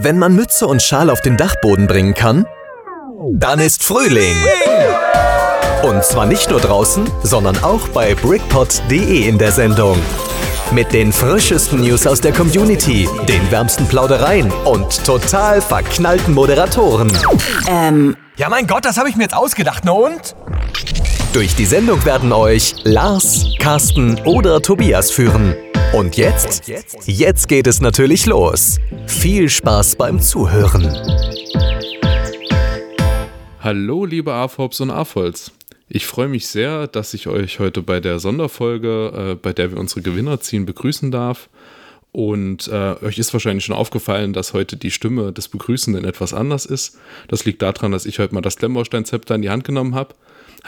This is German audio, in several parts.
Wenn man Mütze und Schal auf den Dachboden bringen kann, dann ist Frühling. Und zwar nicht nur draußen, sondern auch bei brickpot.de in der Sendung. Mit den frischesten News aus der Community, den wärmsten Plaudereien und total verknallten Moderatoren. Ähm, Ja, mein Gott, das habe ich mir jetzt ausgedacht. Na und? Durch die Sendung werden euch Lars, Carsten oder Tobias führen. Und jetzt? Jetzt geht es natürlich los. Viel Spaß beim Zuhören. Hallo, liebe AFOPs und AFOLs. Ich freue mich sehr, dass ich euch heute bei der Sonderfolge, äh, bei der wir unsere Gewinner ziehen, begrüßen darf. Und äh, euch ist wahrscheinlich schon aufgefallen, dass heute die Stimme des Begrüßenden etwas anders ist. Das liegt daran, dass ich heute mal das Klemmbaustein-Zepter in die Hand genommen habe.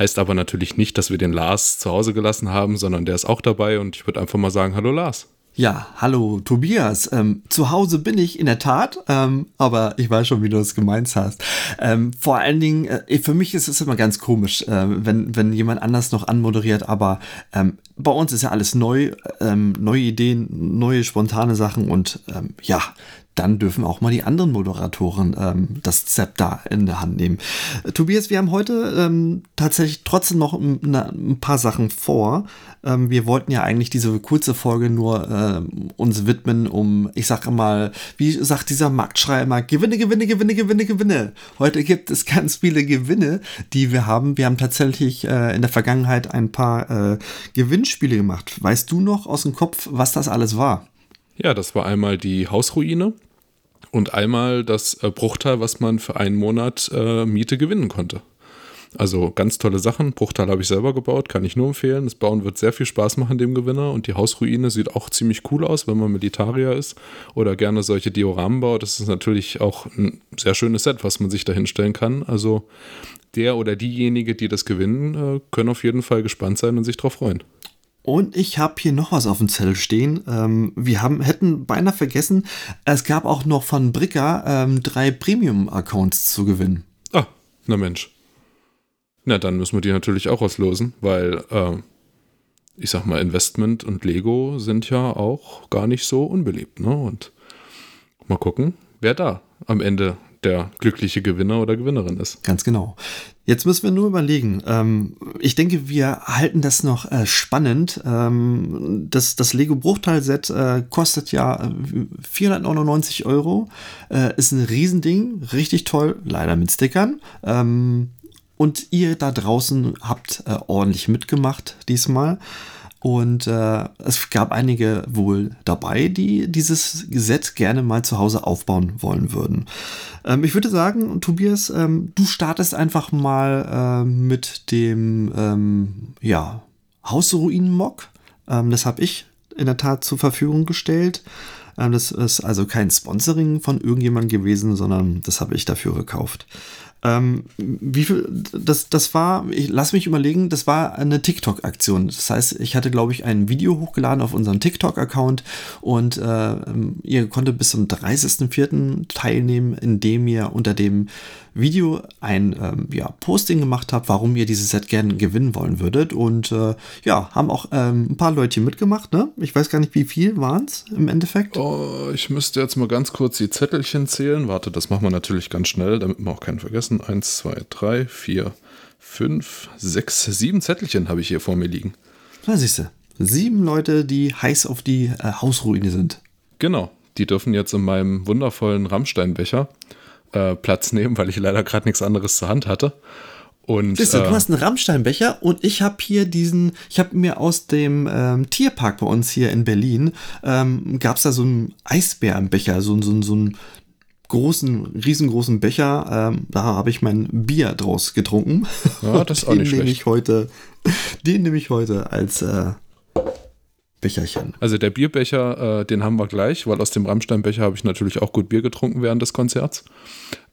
Heißt aber natürlich nicht, dass wir den Lars zu Hause gelassen haben, sondern der ist auch dabei und ich würde einfach mal sagen, hallo Lars. Ja, hallo Tobias. Ähm, zu Hause bin ich in der Tat, ähm, aber ich weiß schon, wie du es gemeint hast. Ähm, vor allen Dingen, äh, für mich ist es immer ganz komisch, äh, wenn, wenn jemand anders noch anmoderiert, aber ähm, bei uns ist ja alles neu, ähm, neue Ideen, neue spontane Sachen und ähm, ja, dann dürfen auch mal die anderen Moderatoren ähm, das Zepter in der Hand nehmen. Äh, Tobias, wir haben heute ähm, tatsächlich trotzdem noch ein, ein paar Sachen vor. Ähm, wir wollten ja eigentlich diese kurze Folge nur ähm, uns widmen, um, ich sage mal, wie sagt dieser Marktschreier immer, Gewinne, Gewinne, Gewinne, Gewinne, Gewinne. Heute gibt es ganz viele Gewinne, die wir haben. Wir haben tatsächlich äh, in der Vergangenheit ein paar äh, Gewinnspiele gemacht. Weißt du noch aus dem Kopf, was das alles war? Ja, das war einmal die Hausruine und einmal das äh, Bruchteil, was man für einen Monat äh, Miete gewinnen konnte. Also ganz tolle Sachen. Bruchteil habe ich selber gebaut, kann ich nur empfehlen. Das Bauen wird sehr viel Spaß machen dem Gewinner und die Hausruine sieht auch ziemlich cool aus, wenn man Militarier ist oder gerne solche Dioramen baut. Das ist natürlich auch ein sehr schönes Set, was man sich da hinstellen kann. Also der oder diejenige, die das gewinnen, äh, können auf jeden Fall gespannt sein und sich darauf freuen. Und ich habe hier noch was auf dem Zettel stehen. Ähm, wir haben, hätten beinahe vergessen, es gab auch noch von Bricker ähm, drei Premium-Accounts zu gewinnen. Ah, na Mensch. Na, dann müssen wir die natürlich auch auslosen, weil, äh, ich sag mal, Investment und Lego sind ja auch gar nicht so unbeliebt, ne? Und mal gucken, wer da am Ende der glückliche Gewinner oder Gewinnerin ist. Ganz genau. Jetzt müssen wir nur überlegen. Ähm, ich denke, wir halten das noch äh, spannend. Ähm, das das Lego Bruchteil-Set äh, kostet ja äh, 499 Euro. Äh, ist ein Riesending, richtig toll, leider mit Stickern. Ähm, und ihr da draußen habt äh, ordentlich mitgemacht diesmal. Und äh, es gab einige wohl dabei, die dieses Set gerne mal zu Hause aufbauen wollen würden. Ähm, ich würde sagen, Tobias, ähm, du startest einfach mal äh, mit dem ähm, ja, Hausruinen-Mock. Ähm, das habe ich in der Tat zur Verfügung gestellt. Ähm, das ist also kein Sponsoring von irgendjemandem gewesen, sondern das habe ich dafür gekauft. Ähm, wie viel, das, das war, ich lass mich überlegen, das war eine TikTok-Aktion. Das heißt, ich hatte, glaube ich, ein Video hochgeladen auf unserem TikTok-Account und äh, ihr konntet bis zum 30.04. teilnehmen, indem ihr unter dem Video ein ähm, ja, Posting gemacht habt, warum ihr dieses Set gerne gewinnen wollen würdet. Und äh, ja, haben auch ähm, ein paar Leute mitgemacht, ne? Ich weiß gar nicht, wie viel waren es im Endeffekt. Oh, ich müsste jetzt mal ganz kurz die Zettelchen zählen. Warte, das machen wir natürlich ganz schnell, damit wir auch keinen vergessen. Eins, zwei, drei, vier, fünf, sechs, sieben Zettelchen habe ich hier vor mir liegen. Da siehst du. Sieben Leute, die heiß auf die äh, Hausruine sind. Genau, die dürfen jetzt in meinem wundervollen Rammsteinbecher äh, Platz nehmen, weil ich leider gerade nichts anderes zur Hand hatte. Und, Siehst du, äh, du hast einen Rammsteinbecher und ich habe hier diesen, ich habe mir aus dem ähm, Tierpark bei uns hier in Berlin, ähm, gab es da so einen Eisbärenbecher, so, so, so einen großen, riesengroßen Becher. Ähm, da habe ich mein Bier draus getrunken. Ja, das ist auch den nicht nehme schlecht. ich heute, den nehme ich heute als äh, Becherchen. Also der Bierbecher, äh, den haben wir gleich, weil aus dem Rammsteinbecher habe ich natürlich auch gut Bier getrunken während des Konzerts.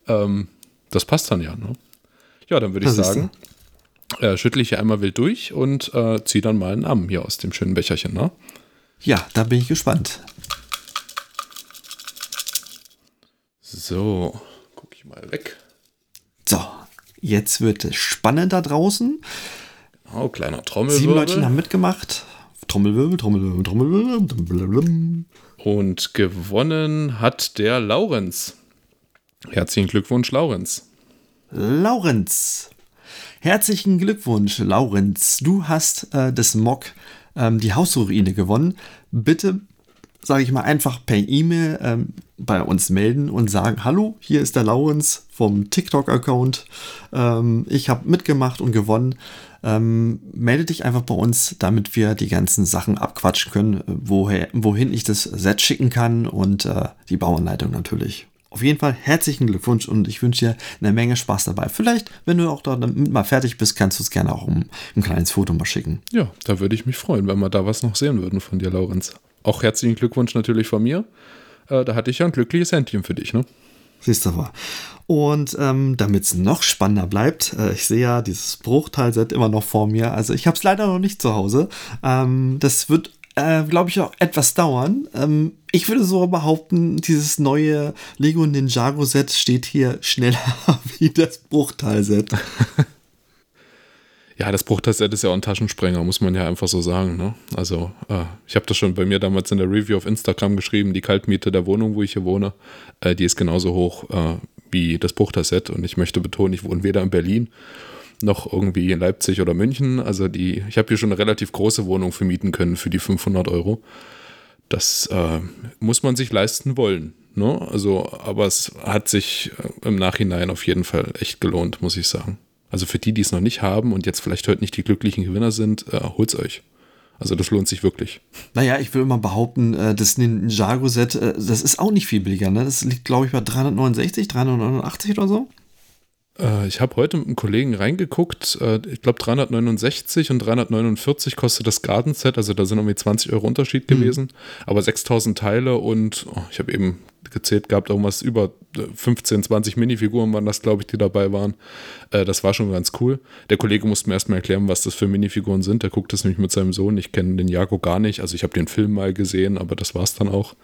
Ähm, das passt dann ja, ne? Ja, dann würde ich sagen, äh, schüttle ich hier einmal wild durch und äh, ziehe dann mal einen Arm hier aus dem schönen Becherchen, ne? Ja, da bin ich gespannt. So, gucke ich mal weg. So, jetzt wird es spannend da draußen. Oh, kleiner Sieben Trommelwirbel. Leute haben mitgemacht. Trommelwirbel, Trommelwirbel, Trommelwirbel. Trommelwirbel. Und gewonnen hat der Laurenz. Herzlichen Glückwunsch, Laurenz. Laurenz. Herzlichen Glückwunsch, Laurenz. Du hast äh, das Mock, ähm, die Hausruine gewonnen. Bitte, sage ich mal, einfach per E-Mail ähm, bei uns melden und sagen, hallo, hier ist der Laurenz vom TikTok-Account. Ähm, ich habe mitgemacht und gewonnen. Ähm, melde dich einfach bei uns, damit wir die ganzen Sachen abquatschen können, woher, wohin ich das Set schicken kann und äh, die Bauanleitung natürlich. Auf jeden Fall herzlichen Glückwunsch und ich wünsche dir eine Menge Spaß dabei. Vielleicht, wenn du auch damit mal fertig bist, kannst du es gerne auch um ein kleines Foto mal schicken. Ja, da würde ich mich freuen, wenn wir da was noch sehen würden von dir, Laurenz. Auch herzlichen Glückwunsch natürlich von mir. Äh, da hatte ich ja ein glückliches Händchen für dich, ne? Siehst du mal. Und ähm, damit es noch spannender bleibt, äh, ich sehe ja dieses Bruchteil-Set immer noch vor mir. Also ich habe es leider noch nicht zu Hause. Ähm, das wird, äh, glaube ich, auch etwas dauern. Ähm, ich würde so behaupten, dieses neue Lego Ninjago-Set steht hier schneller wie das Bruchteil-Set. Ja, das Bruchteil-Set ist ja auch ein Taschensprenger, muss man ja einfach so sagen. Ne? Also, äh, ich habe das schon bei mir damals in der Review auf Instagram geschrieben, die Kaltmiete der Wohnung, wo ich hier wohne, äh, die ist genauso hoch äh, wie das Bruchteil-Set. Und ich möchte betonen, ich wohne weder in Berlin noch irgendwie in Leipzig oder München. Also, die, ich habe hier schon eine relativ große Wohnung vermieten können für die 500 Euro. Das äh, muss man sich leisten wollen. Ne? Also, aber es hat sich äh, im Nachhinein auf jeden Fall echt gelohnt, muss ich sagen. Also für die, die es noch nicht haben und jetzt vielleicht heute nicht die glücklichen Gewinner sind, äh, holt's euch. Also das lohnt sich wirklich. Naja, ich will immer behaupten, äh, das Ninjago-Set, äh, das ist auch nicht viel billiger. Ne? Das liegt, glaube ich, bei 369, 389 oder so. Äh, ich habe heute mit einem Kollegen reingeguckt. Äh, ich glaube 369 und 349 kostet das Garden-Set. Also da sind irgendwie 20 Euro Unterschied mhm. gewesen. Aber 6000 Teile und oh, ich habe eben gezählt gehabt, irgendwas über 15, 20 Minifiguren waren das, glaube ich, die dabei waren. Äh, das war schon ganz cool. Der Kollege musste mir erstmal erklären, was das für Minifiguren sind. Der guckt das nämlich mit seinem Sohn. Ich kenne den Jago gar nicht. Also ich habe den Film mal gesehen, aber das war es dann auch.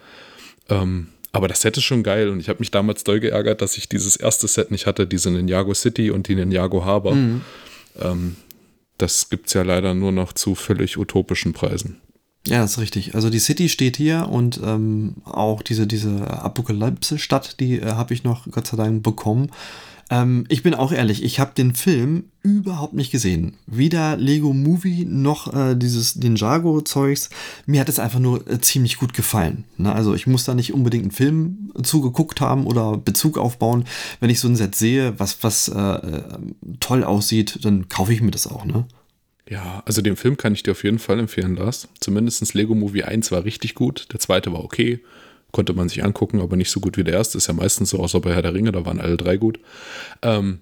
Ähm, aber das Set ist schon geil und ich habe mich damals doll geärgert, dass ich dieses erste Set nicht hatte, diese Ninjago City und die Ninjago Harbor. Mhm. Ähm, das gibt es ja leider nur noch zu völlig utopischen Preisen. Ja, das ist richtig. Also die City steht hier und ähm, auch diese, diese Apokalypse-Stadt, die äh, habe ich noch Gott sei Dank bekommen. Ähm, ich bin auch ehrlich, ich habe den Film überhaupt nicht gesehen. Weder Lego Movie noch äh, dieses Ninjago-Zeugs. Mir hat es einfach nur äh, ziemlich gut gefallen. Ne? Also ich muss da nicht unbedingt einen Film zugeguckt haben oder Bezug aufbauen. Wenn ich so ein Set sehe, was, was äh, äh toll aussieht, dann kaufe ich mir das auch. Ne? Ja, also den Film kann ich dir auf jeden Fall empfehlen, Lars. Zumindest Lego Movie 1 war richtig gut, der zweite war okay konnte man sich angucken, aber nicht so gut wie der erste. Ist ja meistens so, außer bei Herr der Ringe, da waren alle drei gut. Ähm,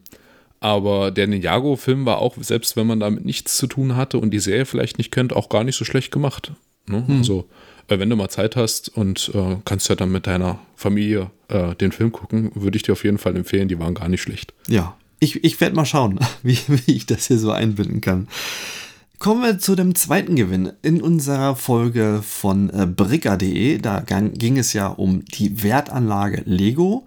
aber der Ninjago-Film war auch, selbst wenn man damit nichts zu tun hatte und die Serie vielleicht nicht kennt, auch gar nicht so schlecht gemacht. Ne? Hm. Also, äh, wenn du mal Zeit hast und äh, kannst ja dann mit deiner Familie äh, den Film gucken, würde ich dir auf jeden Fall empfehlen, die waren gar nicht schlecht. Ja, ich, ich werde mal schauen, wie, wie ich das hier so einbinden kann. Kommen wir zu dem zweiten Gewinn in unserer Folge von äh, Brigger.de. Da ging es ja um die Wertanlage Lego.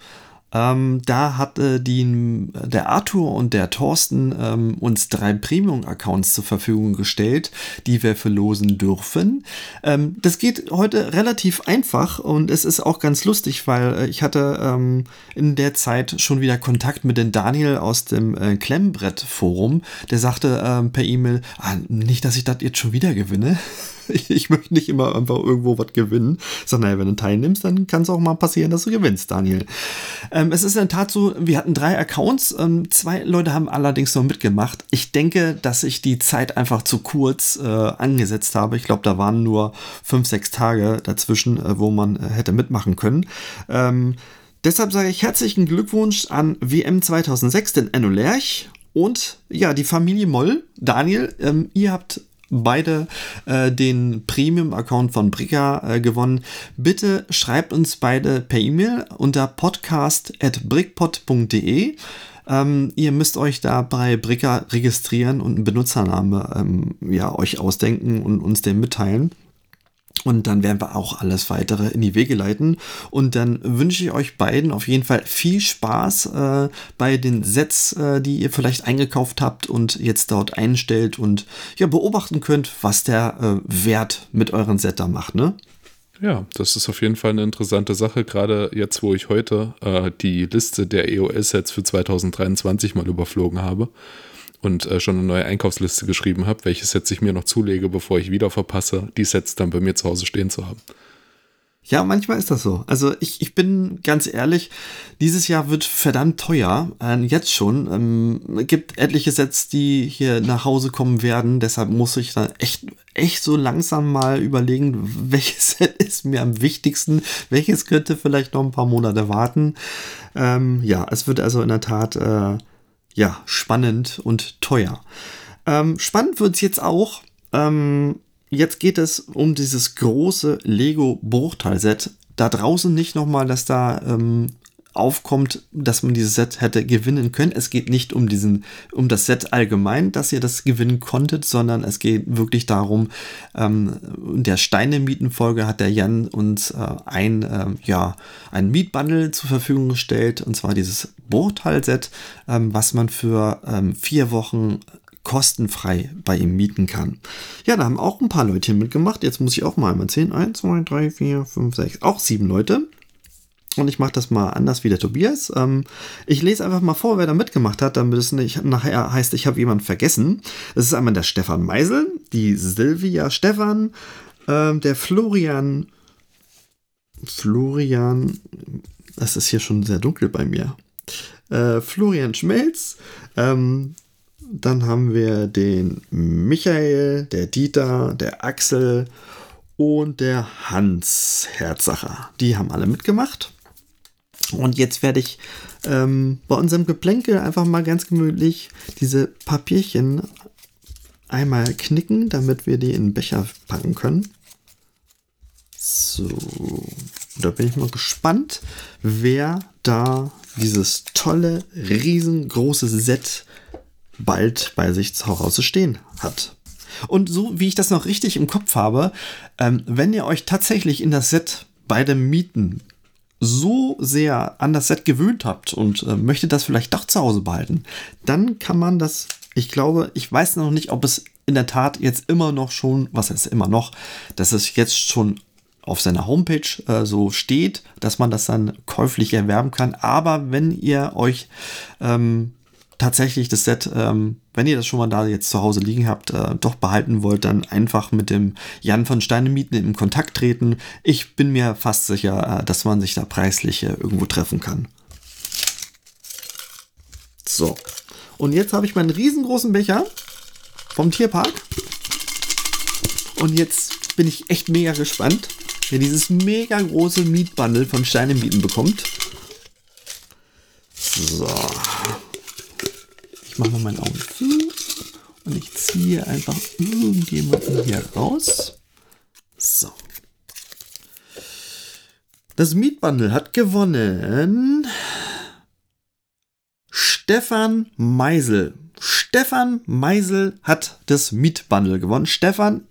Ähm, da hatte die, der Arthur und der Thorsten ähm, uns drei Premium-Accounts zur Verfügung gestellt, die wir verlosen dürfen. Ähm, das geht heute relativ einfach und es ist auch ganz lustig, weil äh, ich hatte ähm, in der Zeit schon wieder Kontakt mit dem Daniel aus dem äh, Klemmbrett-Forum. Der sagte ähm, per E-Mail, ah, nicht, dass ich das jetzt schon wieder gewinne. Ich, ich, möchte nicht immer einfach irgendwo was gewinnen, sondern wenn du teilnimmst, dann kann es auch mal passieren, dass du gewinnst, Daniel. Ähm, es ist in der Tat so, wir hatten drei Accounts, ähm, zwei Leute haben allerdings noch mitgemacht. Ich denke, dass ich die Zeit einfach zu kurz äh, angesetzt habe. Ich glaube, da waren nur fünf, sechs Tage dazwischen, äh, wo man äh, hätte mitmachen können. Ähm, deshalb sage ich herzlichen Glückwunsch an WM 2006, den Enno Lerch und ja, die Familie Moll. Daniel, ähm, ihr habt beide äh, den Premium-Account von Bricka äh, gewonnen. Bitte schreibt uns beide per E-Mail unter podcast.brickpod.de. Ähm, ihr müsst euch da bei Bricka registrieren und einen Benutzername ähm, ja, euch ausdenken und uns den mitteilen. Und dann werden wir auch alles weitere in die Wege leiten. Und dann wünsche ich euch beiden auf jeden Fall viel Spaß äh, bei den Sets, äh, die ihr vielleicht eingekauft habt und jetzt dort einstellt und ja, beobachten könnt, was der äh, Wert mit euren Set da macht, ne? Ja, das ist auf jeden Fall eine interessante Sache, gerade jetzt, wo ich heute äh, die Liste der EOS-Sets für 2023 mal überflogen habe und äh, schon eine neue Einkaufsliste geschrieben habe, welche Sets ich mir noch zulege, bevor ich wieder verpasse, die Sets dann bei mir zu Hause stehen zu haben. Ja, manchmal ist das so. Also ich, ich bin ganz ehrlich, dieses Jahr wird verdammt teuer, äh, jetzt schon. Ähm, gibt etliche Sets, die hier nach Hause kommen werden, deshalb muss ich da echt, echt so langsam mal überlegen, welches Set ist mir am wichtigsten, welches könnte vielleicht noch ein paar Monate warten. Ähm, ja, es wird also in der Tat äh, ja, spannend und teuer. Ähm, spannend wird es jetzt auch. Ähm, jetzt geht es um dieses große Lego-Bruchteil-Set. Da draußen nicht nochmal, dass da ähm, aufkommt, dass man dieses Set hätte gewinnen können. Es geht nicht um diesen, um das Set allgemein, dass ihr das gewinnen konntet, sondern es geht wirklich darum, ähm, der Steine-Mietenfolge hat der Jan uns äh, ein, äh, ja, ein Mietbundle zur Verfügung gestellt, und zwar dieses Bruchteil-Set, ähm, was man für ähm, vier Wochen kostenfrei bei ihm mieten kann. Ja, da haben auch ein paar Leute mitgemacht. Jetzt muss ich auch mal einmal zählen. 1, 2, 3, 4, 5, 6, auch sieben Leute. Und ich mache das mal anders wie der Tobias. Ähm, ich lese einfach mal vor, wer da mitgemacht hat, damit es nicht nachher heißt, ich habe jemanden vergessen. Das ist einmal der Stefan Meisel, die Silvia Stefan, ähm, der Florian. Florian, das ist hier schon sehr dunkel bei mir. Äh, Florian Schmelz. Ähm, dann haben wir den Michael, der Dieter, der Axel und der Hans Herzacher. Die haben alle mitgemacht. Und jetzt werde ich ähm, bei unserem Geplänkel einfach mal ganz gemütlich diese Papierchen einmal knicken, damit wir die in den Becher packen können. So, da bin ich mal gespannt, wer da dieses tolle, riesengroße Set bald bei sich zu Hause stehen hat. Und so wie ich das noch richtig im Kopf habe, ähm, wenn ihr euch tatsächlich in das Set bei dem Mieten so sehr an das Set gewöhnt habt und äh, möchtet das vielleicht doch zu Hause behalten, dann kann man das, ich glaube, ich weiß noch nicht, ob es in der Tat jetzt immer noch schon, was heißt immer noch, dass es jetzt schon auf seiner Homepage äh, so steht, dass man das dann käuflich erwerben kann. Aber wenn ihr euch ähm, tatsächlich das Set, ähm, wenn ihr das schon mal da jetzt zu Hause liegen habt, äh, doch behalten wollt, dann einfach mit dem Jan von Steinemieten in Kontakt treten. Ich bin mir fast sicher, äh, dass man sich da preislich äh, irgendwo treffen kann. So. Und jetzt habe ich meinen riesengroßen Becher vom Tierpark. Und jetzt bin ich echt mega gespannt, wer dieses mega große Mietbundle von Steinemieten bekommt. So. Ich mache mal meine Augen zu und ich ziehe einfach irgendjemanden hier raus. So. Das Mietbundle hat gewonnen Stefan Meisel. Stefan Meisel hat das Mietbundle gewonnen. Stefan,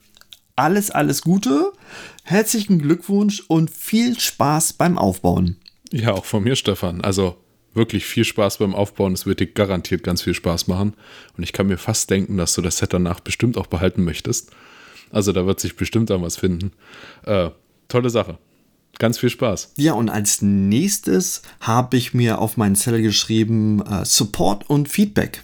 alles, alles Gute. Herzlichen Glückwunsch und viel Spaß beim Aufbauen. Ja, auch von mir, Stefan. Also wirklich viel Spaß beim Aufbauen. Es wird dir garantiert ganz viel Spaß machen. Und ich kann mir fast denken, dass du das Set danach bestimmt auch behalten möchtest. Also da wird sich bestimmt dann was finden. Äh, tolle Sache. Ganz viel Spaß. Ja, und als nächstes habe ich mir auf meinen Zettel geschrieben äh, Support und Feedback.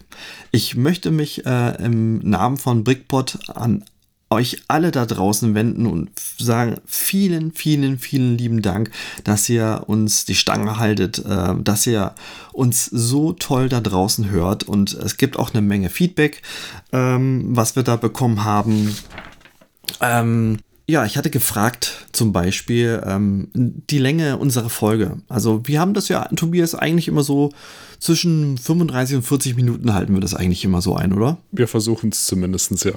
Ich möchte mich äh, im Namen von Brickbot an euch alle da draußen wenden und sagen vielen, vielen, vielen lieben Dank, dass ihr uns die Stange haltet, äh, dass ihr uns so toll da draußen hört und es gibt auch eine Menge Feedback, ähm, was wir da bekommen haben. Ähm, ja, ich hatte gefragt zum Beispiel ähm, die Länge unserer Folge. Also wir haben das ja, Tobias, eigentlich immer so zwischen 35 und 40 Minuten halten wir das eigentlich immer so ein, oder? Wir versuchen es zumindest, ja.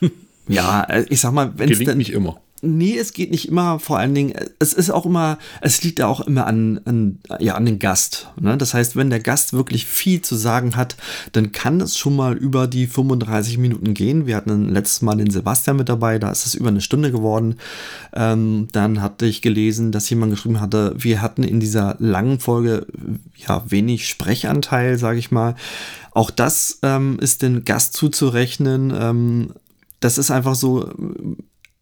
Ja, äh, ich sag mal, wenn es Gelingt nicht immer. Nee, es geht nicht immer, vor allen Dingen, es ist auch immer, es liegt auch immer an, an, ja, an den Gast. Ne? Das heißt, wenn der Gast wirklich viel zu sagen hat, dann kann es schon mal über die 35 Minuten gehen. Wir hatten letztes Mal den Sebastian mit dabei, da ist es über eine Stunde geworden. Ähm, dann hatte ich gelesen, dass jemand geschrieben hatte, wir hatten in dieser langen Folge ja wenig Sprechanteil, sage ich mal. Auch das ähm, ist den Gast zuzurechnen. Ähm, das ist einfach so,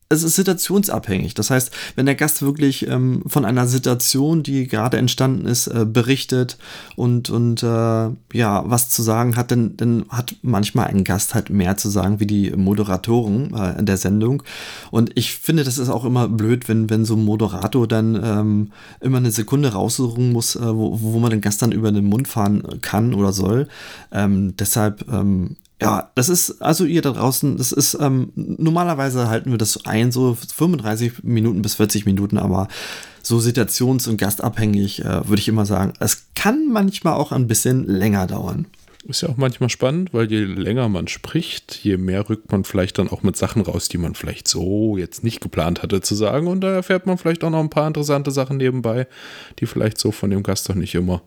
es ist situationsabhängig. Das heißt, wenn der Gast wirklich ähm, von einer Situation, die gerade entstanden ist, äh, berichtet und, und äh, ja, was zu sagen hat, dann, dann hat manchmal ein Gast halt mehr zu sagen wie die Moderatoren äh, in der Sendung. Und ich finde, das ist auch immer blöd, wenn, wenn so ein Moderator dann ähm, immer eine Sekunde raussuchen muss, äh, wo, wo man den Gast dann über den Mund fahren kann oder soll. Ähm, deshalb ähm, ja, das ist, also ihr da draußen, das ist, ähm, normalerweise halten wir das ein, so 35 Minuten bis 40 Minuten, aber so situations- und gastabhängig äh, würde ich immer sagen, es kann manchmal auch ein bisschen länger dauern. Ist ja auch manchmal spannend, weil je länger man spricht, je mehr rückt man vielleicht dann auch mit Sachen raus, die man vielleicht so jetzt nicht geplant hatte zu sagen. Und da erfährt man vielleicht auch noch ein paar interessante Sachen nebenbei, die vielleicht so von dem Gast doch nicht immer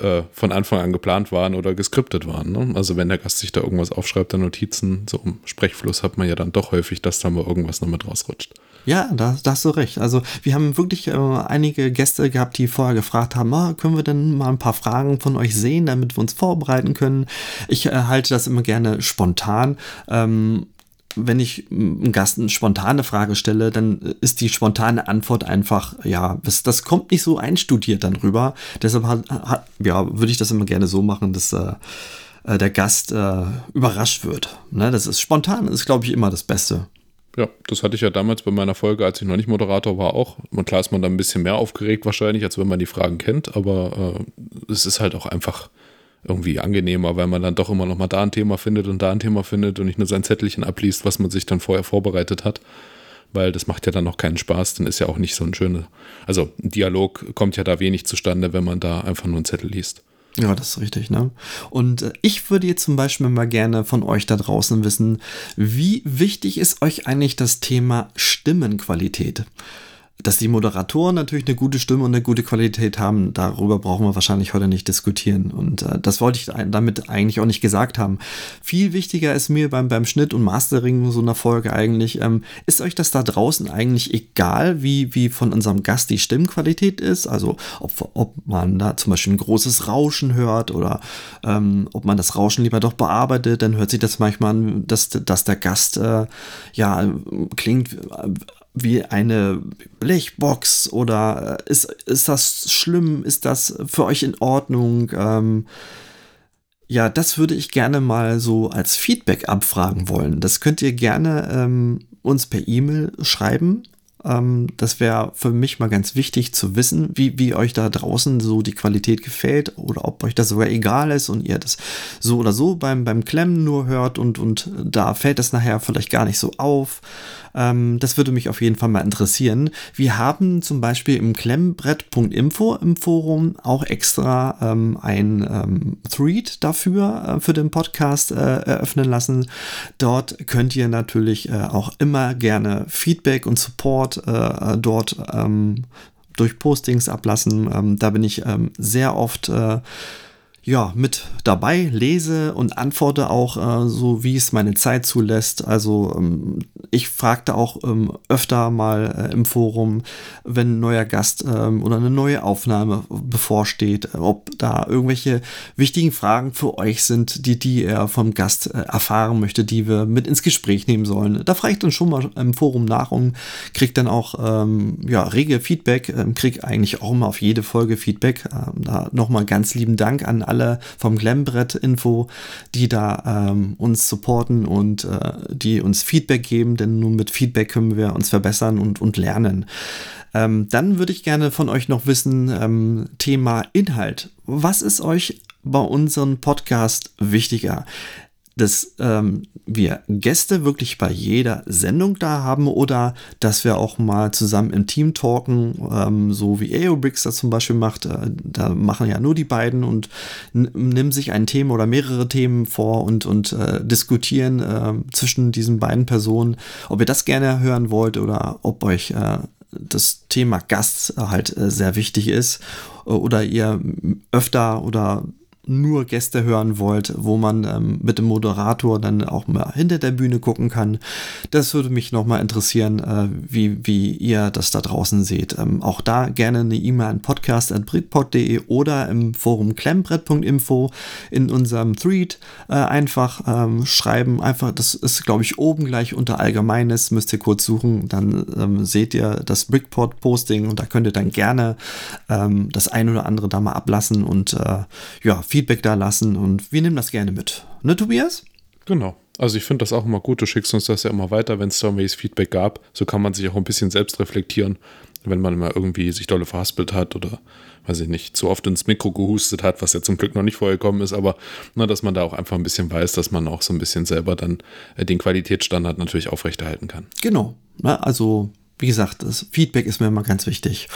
äh, von Anfang an geplant waren oder geskriptet waren. Ne? Also wenn der Gast sich da irgendwas aufschreibt, der Notizen, so im Sprechfluss hat man ja dann doch häufig, dass da mal irgendwas noch mit rausrutscht. Ja, da, da hast du recht. Also wir haben wirklich äh, einige Gäste gehabt, die vorher gefragt haben, ah, können wir denn mal ein paar Fragen von euch sehen, damit wir uns vorbereiten können. Ich äh, halte das immer gerne spontan. Ähm, wenn ich einem Gast eine spontane Frage stelle, dann ist die spontane Antwort einfach, ja, das, das kommt nicht so einstudiert dann rüber. Deshalb hat, hat, ja, würde ich das immer gerne so machen, dass äh, äh der Gast äh, überrascht wird. Ne? Das ist spontan, ist, glaube ich, immer das Beste. Ja, das hatte ich ja damals bei meiner Folge, als ich noch nicht Moderator war, auch. Und klar ist man da ein bisschen mehr aufgeregt wahrscheinlich, als wenn man die Fragen kennt, aber äh, es ist halt auch einfach irgendwie angenehmer, weil man dann doch immer noch mal da ein Thema findet und da ein Thema findet und nicht nur sein Zettelchen abliest, was man sich dann vorher vorbereitet hat. Weil das macht ja dann noch keinen Spaß, dann ist ja auch nicht so ein schöner. Also ein Dialog kommt ja da wenig zustande, wenn man da einfach nur einen Zettel liest. Ja, das ist richtig, ne? Und äh, ich würde jetzt zum Beispiel mal gerne von euch da draußen wissen, wie wichtig ist euch eigentlich das Thema Stimmenqualität? Dass die Moderatoren natürlich eine gute Stimme und eine gute Qualität haben, darüber brauchen wir wahrscheinlich heute nicht diskutieren. Und äh, das wollte ich damit eigentlich auch nicht gesagt haben. Viel wichtiger ist mir beim, beim Schnitt und Mastering so einer Folge eigentlich, ähm, ist euch das da draußen eigentlich egal, wie, wie von unserem Gast die Stimmqualität ist? Also ob, ob man da zum Beispiel ein großes Rauschen hört oder ähm, ob man das Rauschen lieber doch bearbeitet, dann hört sich das manchmal an, dass, dass der Gast äh, ja klingt wie eine Blechbox oder äh, ist, ist das schlimm? Ist das für euch in Ordnung? Ähm, ja, das würde ich gerne mal so als Feedback abfragen wollen. Das könnt ihr gerne ähm, uns per E-Mail schreiben ähm, das wäre für mich mal ganz wichtig zu wissen, wie, wie euch da draußen so die Qualität gefällt oder ob euch das sogar egal ist und ihr das so oder so beim, beim Klemmen nur hört und, und da fällt es nachher vielleicht gar nicht so auf. Ähm, das würde mich auf jeden Fall mal interessieren. Wir haben zum Beispiel im Klemmbrett.info im Forum auch extra ähm, ein ähm, Thread dafür, äh, für den Podcast äh, eröffnen lassen. Dort könnt ihr natürlich äh, auch immer gerne Feedback und Support äh, dort ähm, durch Postings ablassen. Ähm, da bin ich ähm, sehr oft äh, ja, mit dabei, lese und antworte auch äh, so, wie es meine Zeit zulässt. Also ähm, ich fragte auch ähm, öfter mal äh, im Forum, wenn ein neuer Gast ähm, oder eine neue Aufnahme bevorsteht, ob da irgendwelche wichtigen Fragen für euch sind, die, die er vom Gast äh, erfahren möchte, die wir mit ins Gespräch nehmen sollen. Da frage ich dann schon mal im Forum nach und kriege dann auch ähm, ja, rege Feedback, ähm, kriege eigentlich auch immer auf jede Folge Feedback. Ähm, da nochmal ganz lieben Dank an alle vom Glambrett-Info, die da ähm, uns supporten und äh, die uns Feedback geben, denn nur mit Feedback können wir uns verbessern und, und lernen. Ähm, dann würde ich gerne von euch noch wissen, ähm, Thema Inhalt. Was ist euch bei unserem Podcast wichtiger? Dass ähm, wir Gäste wirklich bei jeder Sendung da haben oder dass wir auch mal zusammen im Team talken, ähm, so wie Aerobricks das zum Beispiel macht. Äh, da machen ja nur die beiden und nehmen sich ein Thema oder mehrere Themen vor und, und äh, diskutieren äh, zwischen diesen beiden Personen, ob ihr das gerne hören wollt oder ob euch äh, das Thema Gast halt äh, sehr wichtig ist äh, oder ihr öfter oder nur Gäste hören wollt, wo man ähm, mit dem Moderator dann auch mal hinter der Bühne gucken kann. Das würde mich nochmal interessieren, äh, wie, wie ihr das da draußen seht. Ähm, auch da gerne eine E-Mail an podcast.britpod.de oder im Forum klemmbrett.info in unserem Thread äh, einfach ähm, schreiben. Einfach, das ist, glaube ich, oben gleich unter Allgemeines. Müsst ihr kurz suchen, dann ähm, seht ihr das Brickpod-Posting und da könnt ihr dann gerne ähm, das ein oder andere da mal ablassen und äh, ja, Feedback da lassen und wir nehmen das gerne mit. Ne, Tobias? Genau. Also ich finde das auch immer gut. Du schickst uns das ja immer weiter, wenn es irgendwelches Feedback gab. So kann man sich auch ein bisschen selbst reflektieren, wenn man mal irgendwie sich dolle verhaspelt hat oder, weiß ich nicht, zu oft ins Mikro gehustet hat, was ja zum Glück noch nicht vorgekommen ist, aber na, dass man da auch einfach ein bisschen weiß, dass man auch so ein bisschen selber dann äh, den Qualitätsstandard natürlich aufrechterhalten kann. Genau. Ja, also wie gesagt, das Feedback ist mir immer ganz wichtig.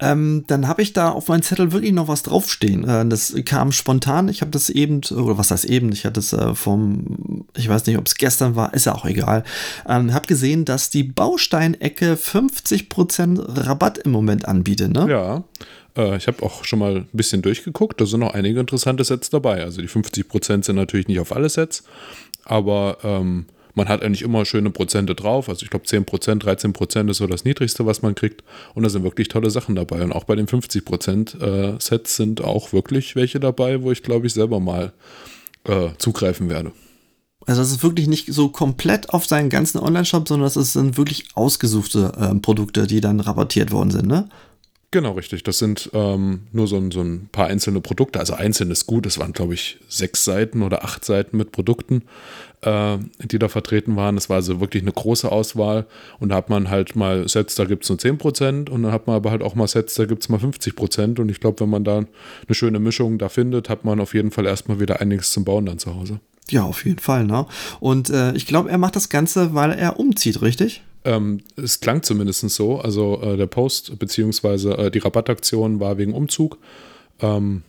Ähm, dann habe ich da auf meinem Zettel wirklich noch was draufstehen. Äh, das kam spontan. Ich habe das eben, oder was heißt eben, ich hatte es äh, vom, ich weiß nicht, ob es gestern war, ist ja auch egal. Ähm, habe gesehen, dass die Bausteinecke 50% Rabatt im Moment anbietet, ne? Ja. Äh, ich habe auch schon mal ein bisschen durchgeguckt. Da sind noch einige interessante Sets dabei. Also die 50% sind natürlich nicht auf alle Sets, aber ähm, man hat eigentlich immer schöne Prozente drauf. Also ich glaube 10%, 13% ist so das Niedrigste, was man kriegt. Und da sind wirklich tolle Sachen dabei. Und auch bei den 50% äh, sind auch wirklich welche dabei, wo ich glaube ich selber mal äh, zugreifen werde. Also das ist wirklich nicht so komplett auf seinen ganzen Online-Shop, sondern das sind wirklich ausgesuchte äh, Produkte, die dann rabattiert worden sind, ne? Genau, richtig. Das sind ähm, nur so ein, so ein paar einzelne Produkte. Also einzeln ist gut. Es waren, glaube ich, sechs Seiten oder acht Seiten mit Produkten, äh, die da vertreten waren. Es war also wirklich eine große Auswahl. Und da hat man halt mal Sets, da gibt es nur 10% und dann hat man aber halt auch mal Sets, da gibt es mal 50%. Und ich glaube, wenn man da eine schöne Mischung da findet, hat man auf jeden Fall erstmal wieder einiges zum Bauen dann zu Hause. Ja, auf jeden Fall, ne? Und äh, ich glaube, er macht das Ganze, weil er umzieht, richtig? Ähm, es klang zumindest so. Also äh, der Post beziehungsweise äh, die Rabattaktion war wegen Umzug. Ähm,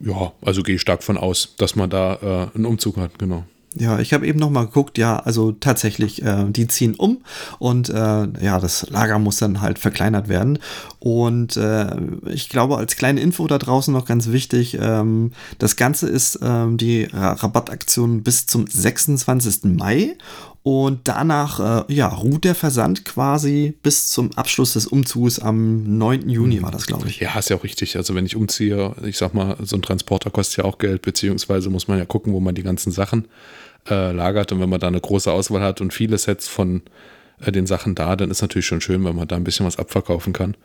ja, also gehe ich stark von aus, dass man da äh, einen Umzug hat, genau. Ja, ich habe eben noch mal geguckt, ja, also tatsächlich, äh, die ziehen um und äh, ja, das Lager muss dann halt verkleinert werden. Und äh, ich glaube, als kleine Info da draußen noch ganz wichtig, ähm, das Ganze ist ähm, die Rabattaktion bis zum 26. Mai und danach, äh, ja, ruht der Versand quasi bis zum Abschluss des Umzugs am 9. Juni war das, glaube ich. Ja, ist ja auch richtig. Also wenn ich umziehe, ich sag mal, so ein Transporter kostet ja auch Geld, beziehungsweise muss man ja gucken, wo man die ganzen Sachen äh, lagert. Und wenn man da eine große Auswahl hat und viele Sets von äh, den Sachen da, dann ist natürlich schon schön, wenn man da ein bisschen was abverkaufen kann.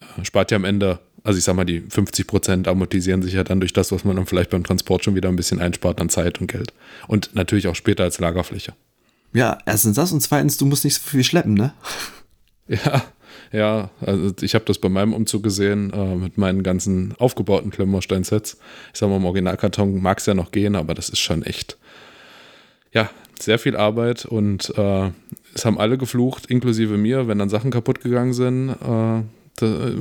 Äh, spart ja am Ende, also ich sag mal, die 50 Prozent amortisieren sich ja dann durch das, was man dann vielleicht beim Transport schon wieder ein bisschen einspart an Zeit und Geld. Und natürlich auch später als Lagerfläche. Ja, erstens das und zweitens, du musst nicht so viel schleppen, ne? Ja, ja, also ich habe das bei meinem Umzug gesehen äh, mit meinen ganzen aufgebauten Klemmbaustein-Sets. Ich sag mal, im Originalkarton mag es ja noch gehen, aber das ist schon echt, ja, sehr viel Arbeit und äh, es haben alle geflucht, inklusive mir, wenn dann Sachen kaputt gegangen sind. Äh, äh,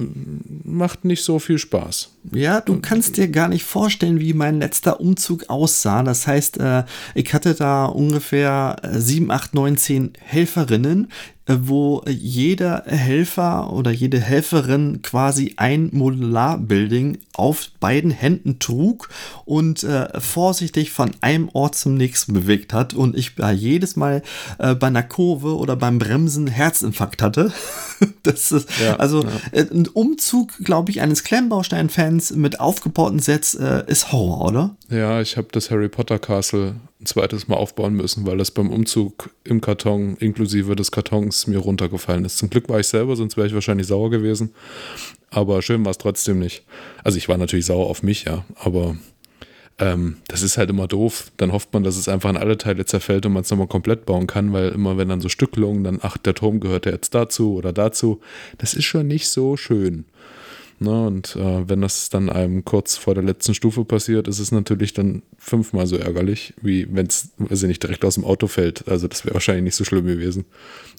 macht nicht so viel Spaß. Ja, du kannst dir gar nicht vorstellen, wie mein letzter Umzug aussah. Das heißt, äh, ich hatte da ungefähr 7, 8, 9, 10 Helferinnen, äh, wo jeder Helfer oder jede Helferin quasi ein Modularbuilding auf beiden Händen trug und äh, vorsichtig von einem Ort zum nächsten bewegt hat und ich äh, jedes Mal äh, bei einer Kurve oder beim Bremsen Herzinfarkt hatte. das ist ja, also ja. Äh, ein Umzug, glaube ich, eines Klemmbaustein-Fans mit aufgebauten Sets äh, ist Horror, oder? Ja, ich habe das Harry Potter Castle ein zweites Mal aufbauen müssen, weil das beim Umzug im Karton inklusive des Kartons mir runtergefallen ist. Zum Glück war ich selber, sonst wäre ich wahrscheinlich sauer gewesen. Aber schön war es trotzdem nicht. Also ich war natürlich sauer auf mich, ja, aber ähm, das ist halt immer doof. Dann hofft man, dass es einfach in alle Teile zerfällt und man es nochmal komplett bauen kann, weil immer wenn dann so Stückelungen, dann, ach, der Turm gehört ja jetzt dazu oder dazu, das ist schon nicht so schön. Ne? Und äh, wenn das dann einem kurz vor der letzten Stufe passiert, ist es natürlich dann fünfmal so ärgerlich, wie wenn es, weiß ich nicht, direkt aus dem Auto fällt. Also das wäre wahrscheinlich nicht so schlimm gewesen.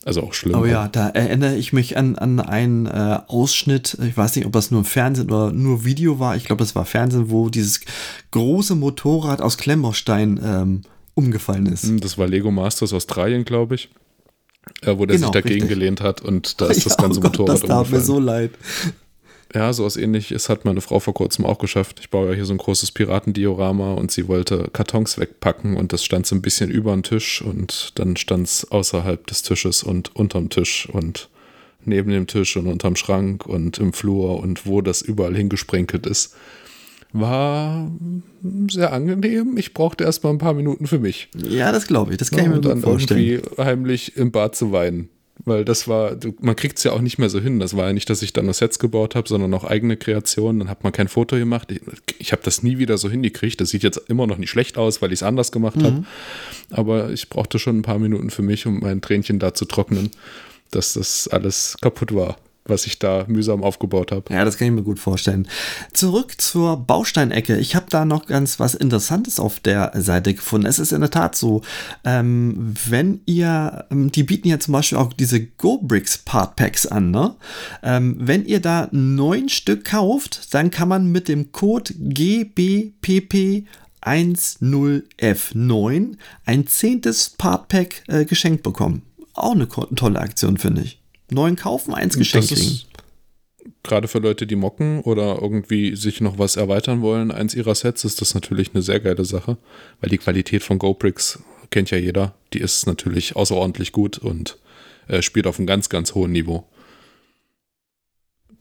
Also auch schlimm. Oh ja, da erinnere ich mich an, an einen äh, Ausschnitt, ich weiß nicht, ob das nur Fernsehen oder nur Video war, ich glaube, das war Fernsehen, wo dieses große Motorrad aus Klemmbaustein ähm, umgefallen ist. Hm, das war Lego Masters Australien, glaube ich. Äh, wo der genau, sich dagegen richtig. gelegt hat und da ist das ganze oh Gott, Motorrad Das tat mir so leid. Ja, sowas ähnliches hat meine Frau vor kurzem auch geschafft. Ich baue ja hier so ein großes Piratendiorama und sie wollte Kartons wegpacken und das stand so ein bisschen über den Tisch und dann stand es außerhalb des Tisches und unterm Tisch und neben dem Tisch und unterm Schrank und im Flur und wo das überall hingesprenkelt ist. War sehr angenehm. Ich brauchte erst mal ein paar Minuten für mich. Ja, das glaube ich. Das kann ja, ich mir und dann vorstellen. irgendwie heimlich im Bad zu weinen. Weil das war, man kriegt es ja auch nicht mehr so hin. Das war ja nicht, dass ich dann nur Sets gebaut habe, sondern auch eigene Kreationen. Dann hat man kein Foto gemacht. Ich, ich habe das nie wieder so hingekriegt. Das sieht jetzt immer noch nicht schlecht aus, weil ich es anders gemacht mhm. habe. Aber ich brauchte schon ein paar Minuten für mich, um mein Tränchen da zu trocknen, dass das alles kaputt war was ich da mühsam aufgebaut habe. Ja, das kann ich mir gut vorstellen. Zurück zur Bausteinecke. Ich habe da noch ganz was Interessantes auf der Seite gefunden. Es ist in der Tat so, ähm, wenn ihr, ähm, die bieten ja zum Beispiel auch diese GoBricks Part Packs an, ne? Ähm, wenn ihr da neun Stück kauft, dann kann man mit dem Code GBPP 10F9 ein zehntes Part Pack äh, geschenkt bekommen. Auch eine tolle Aktion, finde ich neuen kaufen, eins geschenkt kriegen. Gerade für Leute, die mocken oder irgendwie sich noch was erweitern wollen, eins ihrer Sets, ist das natürlich eine sehr geile Sache, weil die Qualität von GoPrix kennt ja jeder. Die ist natürlich außerordentlich gut und äh, spielt auf einem ganz, ganz hohen Niveau.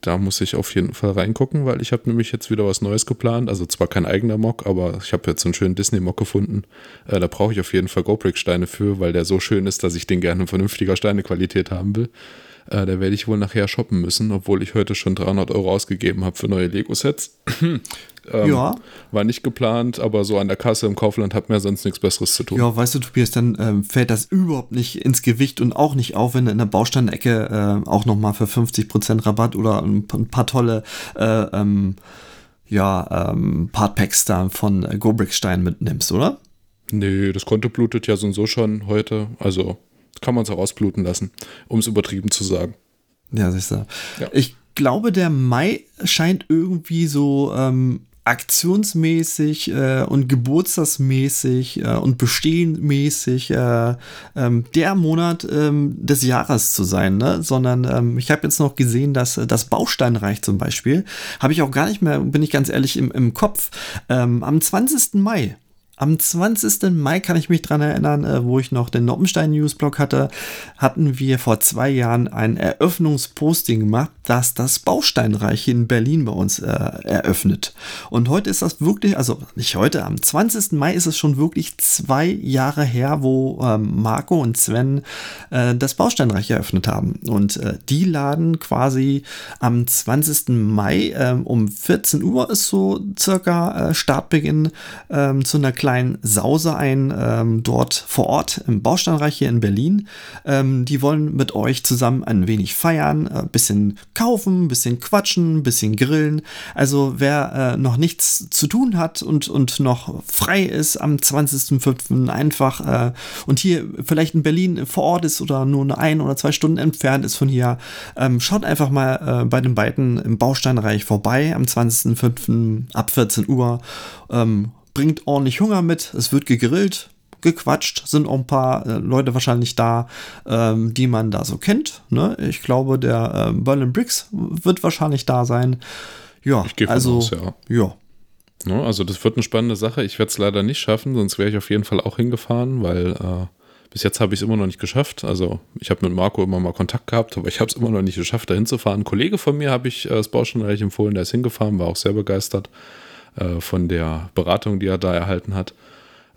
Da muss ich auf jeden Fall reingucken, weil ich habe nämlich jetzt wieder was Neues geplant. Also zwar kein eigener Mock, aber ich habe jetzt einen schönen Disney-Mock gefunden. Äh, da brauche ich auf jeden Fall GoPrix-Steine für, weil der so schön ist, dass ich den gerne in vernünftiger Steinequalität haben will. Äh, da werde ich wohl nachher shoppen müssen, obwohl ich heute schon 300 Euro ausgegeben habe für neue Lego-Sets. ähm, ja. War nicht geplant, aber so an der Kasse im Kaufland hat mir sonst nichts Besseres zu tun. Ja, weißt du, Tobias, dann ähm, fällt das überhaupt nicht ins Gewicht und auch nicht auf, wenn du in der Bausteinecke äh, auch nochmal für 50% Rabatt oder ein, paar tolle äh, ähm, ja, ähm, Partpacks da von äh, Gobrickstein mitnimmst, oder? Nee, das Konto blutet ja so und so schon heute. Also kann man es auch ausbluten lassen, um es übertrieben zu sagen. Ja, siehst du. Ja. Ich glaube, der Mai scheint irgendwie so ähm, aktionsmäßig äh, und geburtstagsmäßig äh, und bestehenmäßig äh, ähm, der Monat ähm, des Jahres zu sein, ne? sondern ähm, ich habe jetzt noch gesehen, dass das Bausteinreich zum Beispiel, habe ich auch gar nicht mehr, bin ich ganz ehrlich, im, im Kopf, ähm, am 20. Mai am 20. Mai kann ich mich dran erinnern, äh, wo ich noch den Noppenstein Newsblog hatte, hatten wir vor zwei Jahren ein Eröffnungsposting gemacht, das das Bausteinreich in Berlin bei uns äh, eröffnet. Und heute ist das wirklich, also nicht heute, am 20. Mai ist es schon wirklich zwei Jahre her, wo ähm, Marco und Sven äh, das Bausteinreich eröffnet haben. Und äh, die laden quasi am 20. Mai ähm, um 14 Uhr ist so circa äh, Startbeginn ähm, zu einer kleinen Sause ein, ähm, dort vor Ort im Bausteinreich hier in Berlin. Ähm, die wollen mit euch zusammen ein wenig feiern, ein äh, bisschen kaufen, ein bisschen quatschen, ein bisschen grillen. Also wer äh, noch nichts zu tun hat und, und noch frei ist am 20.05. einfach äh, und hier vielleicht in Berlin vor Ort ist oder nur eine ein oder zwei Stunden entfernt ist von hier, ähm, schaut einfach mal äh, bei den beiden im Bausteinreich vorbei am 20.05. ab 14 Uhr. Ähm, bringt ordentlich Hunger mit, es wird gegrillt, gequatscht, sind auch ein paar äh, Leute wahrscheinlich da, ähm, die man da so kennt. Ne? Ich glaube, der äh, Berlin Bricks wird wahrscheinlich da sein. Ja, ich also, aus, ja. ja. ja. Ne, also das wird eine spannende Sache. Ich werde es leider nicht schaffen, sonst wäre ich auf jeden Fall auch hingefahren, weil äh, bis jetzt habe ich es immer noch nicht geschafft. Also ich habe mit Marco immer mal Kontakt gehabt, aber ich habe es immer noch nicht geschafft, da hinzufahren. Ein Kollege von mir habe ich äh, das Bauschenreich empfohlen, der ist hingefahren, war auch sehr begeistert äh, von der Beratung, die er da erhalten hat.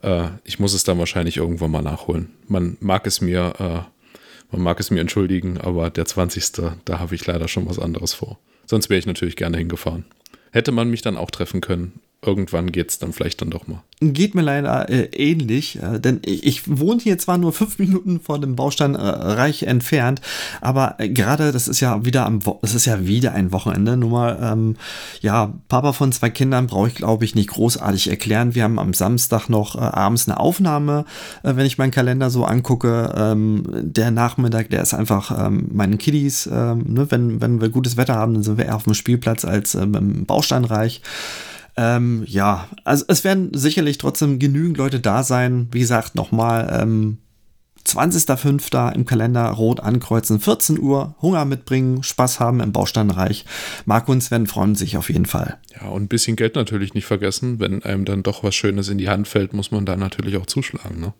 Äh, ich muss es dann wahrscheinlich irgendwann mal nachholen. Man mag es mir, äh, man mag es mir entschuldigen, aber der 20. da habe ich leider schon was anderes vor. Sonst wäre ich natürlich gerne hingefahren. Hätte man mich dann auch treffen können, irgendwann geht es dann vielleicht dann doch mal. Geht mir leider äh, ähnlich, äh, denn ich, ich, wohne hier zwar nur fünf Minuten von dem Bausteinreich äh, entfernt, aber äh, gerade das ist ja wieder am es ist ja wieder ein Wochenende. Nur mal, ähm, ja, Papa von zwei Kindern brauche ich, glaube ich, nicht großartig erklären. Wir haben am Samstag noch äh, abends eine Aufnahme, äh, wenn ich meinen Kalender so angucke. Ähm, der Nachmittag, der ist einfach ähm, meinen Kiddies, ähm, ne, wenn, wenn wir gutes Wetter haben, dann sind wir eher auf dem Spielplatz als im Bausteinreich. Ähm, ja, also es werden sicherlich trotzdem genügend Leute da sein. Wie gesagt, nochmal, ähm, 20.05. im Kalender rot ankreuzen, 14 Uhr, Hunger mitbringen, Spaß haben im Bausteinreich. Marco und Sven freuen sich auf jeden Fall. Ja, und ein bisschen Geld natürlich nicht vergessen. Wenn einem dann doch was Schönes in die Hand fällt, muss man da natürlich auch zuschlagen, ne?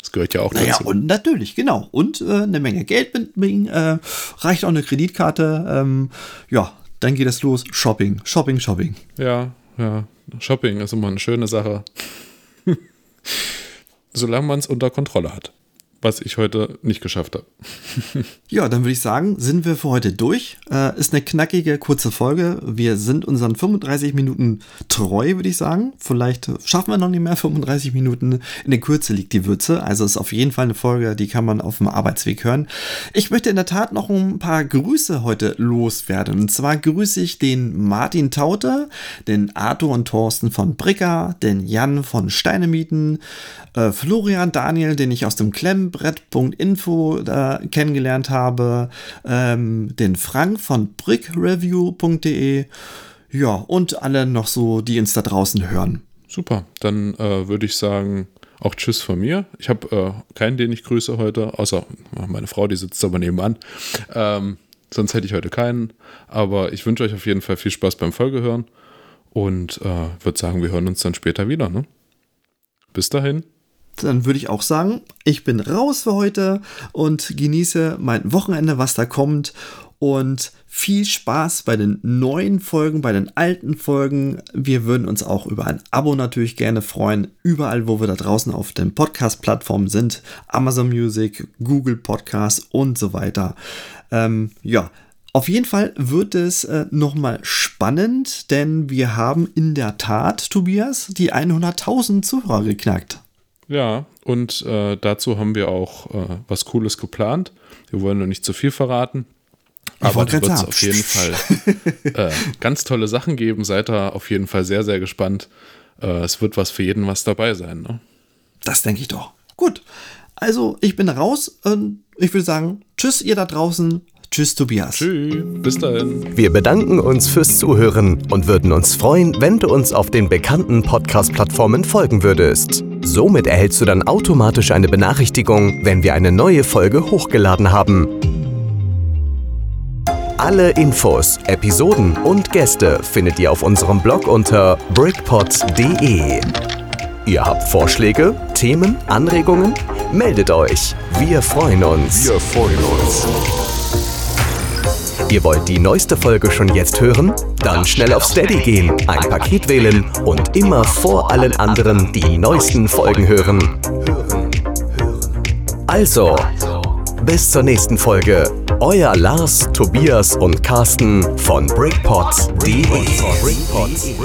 Das gehört ja auch naja, dazu. und natürlich, genau. Und äh, eine Menge Geld mitbringen, äh, reicht auch eine Kreditkarte. Ähm, ja, dann geht es los. Shopping, Shopping, Shopping. Ja, ja. Shopping ist immer eine schöne Sache. Solange man es unter Kontrolle hat was ich heute nicht geschafft habe. ja, dann würde ich sagen, sind wir für heute durch. Äh, ist eine knackige, kurze Folge. Wir sind unseren 35 Minuten treu, würde ich sagen. Vielleicht schaffen wir noch nicht mehr 35 Minuten. In der Kürze liegt die Würze. Also ist auf jeden Fall eine Folge, die kann man auf dem Arbeitsweg hören. Ich möchte in der Tat noch ein paar Grüße heute loswerden. Und zwar grüße ich den Martin Taute, den Arthur und Thorsten von Bricker, den Jan von Steinemieten, äh, Florian Daniel, den ich aus dem Klemm Brett.info äh, kennengelernt habe, ähm, den Frank von brickreview.de, ja, und alle noch so, die uns da draußen hören. Super, dann äh, würde ich sagen, auch Tschüss von mir. Ich habe äh, keinen, den ich grüße heute, außer meine Frau, die sitzt aber nebenan. Ähm, sonst hätte ich heute keinen. Aber ich wünsche euch auf jeden Fall viel Spaß beim Folgehören und äh, würde sagen, wir hören uns dann später wieder. Ne? Bis dahin dann würde ich auch sagen, ich bin raus für heute und genieße mein Wochenende, was da kommt. Und viel Spaß bei den neuen Folgen, bei den alten Folgen. Wir würden uns auch über ein Abo natürlich gerne freuen. Überall, wo wir da draußen auf den Podcast-Plattformen sind. Amazon Music, Google Podcast und so weiter. Ähm, ja, auf jeden Fall wird es äh, nochmal spannend, denn wir haben in der Tat, Tobias, die 100.000 Zuhörer geknackt. Ja, und äh, dazu haben wir auch äh, was Cooles geplant. Wir wollen noch nicht zu viel verraten. Aber da wird es auf jeden Fall äh, ganz tolle Sachen geben. Seid da auf jeden Fall sehr, sehr gespannt. Äh, es wird was für jeden was dabei sein. Ne? Das denke ich doch. Gut. Also, ich bin raus und ich würde sagen, tschüss ihr da draußen. Tschüss, Tobias. Tschüss, bis dahin. Wir bedanken uns fürs Zuhören und würden uns freuen, wenn du uns auf den bekannten Podcast-Plattformen folgen würdest. Somit erhältst du dann automatisch eine Benachrichtigung, wenn wir eine neue Folge hochgeladen haben. Alle Infos, Episoden und Gäste findet ihr auf unserem Blog unter brickpots.de. Ihr habt Vorschläge, Themen, Anregungen? Meldet euch. Wir freuen uns. Wir freuen uns. Ihr wollt die neueste Folge schon jetzt hören? Dann schnell auf Steady gehen, ein Paket wählen und immer vor allen anderen die neuesten Folgen hören. Also, bis zur nächsten Folge. Euer Lars, Tobias und Carsten von BrickPots.de. BrickPots.de.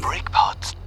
BrickPots.de.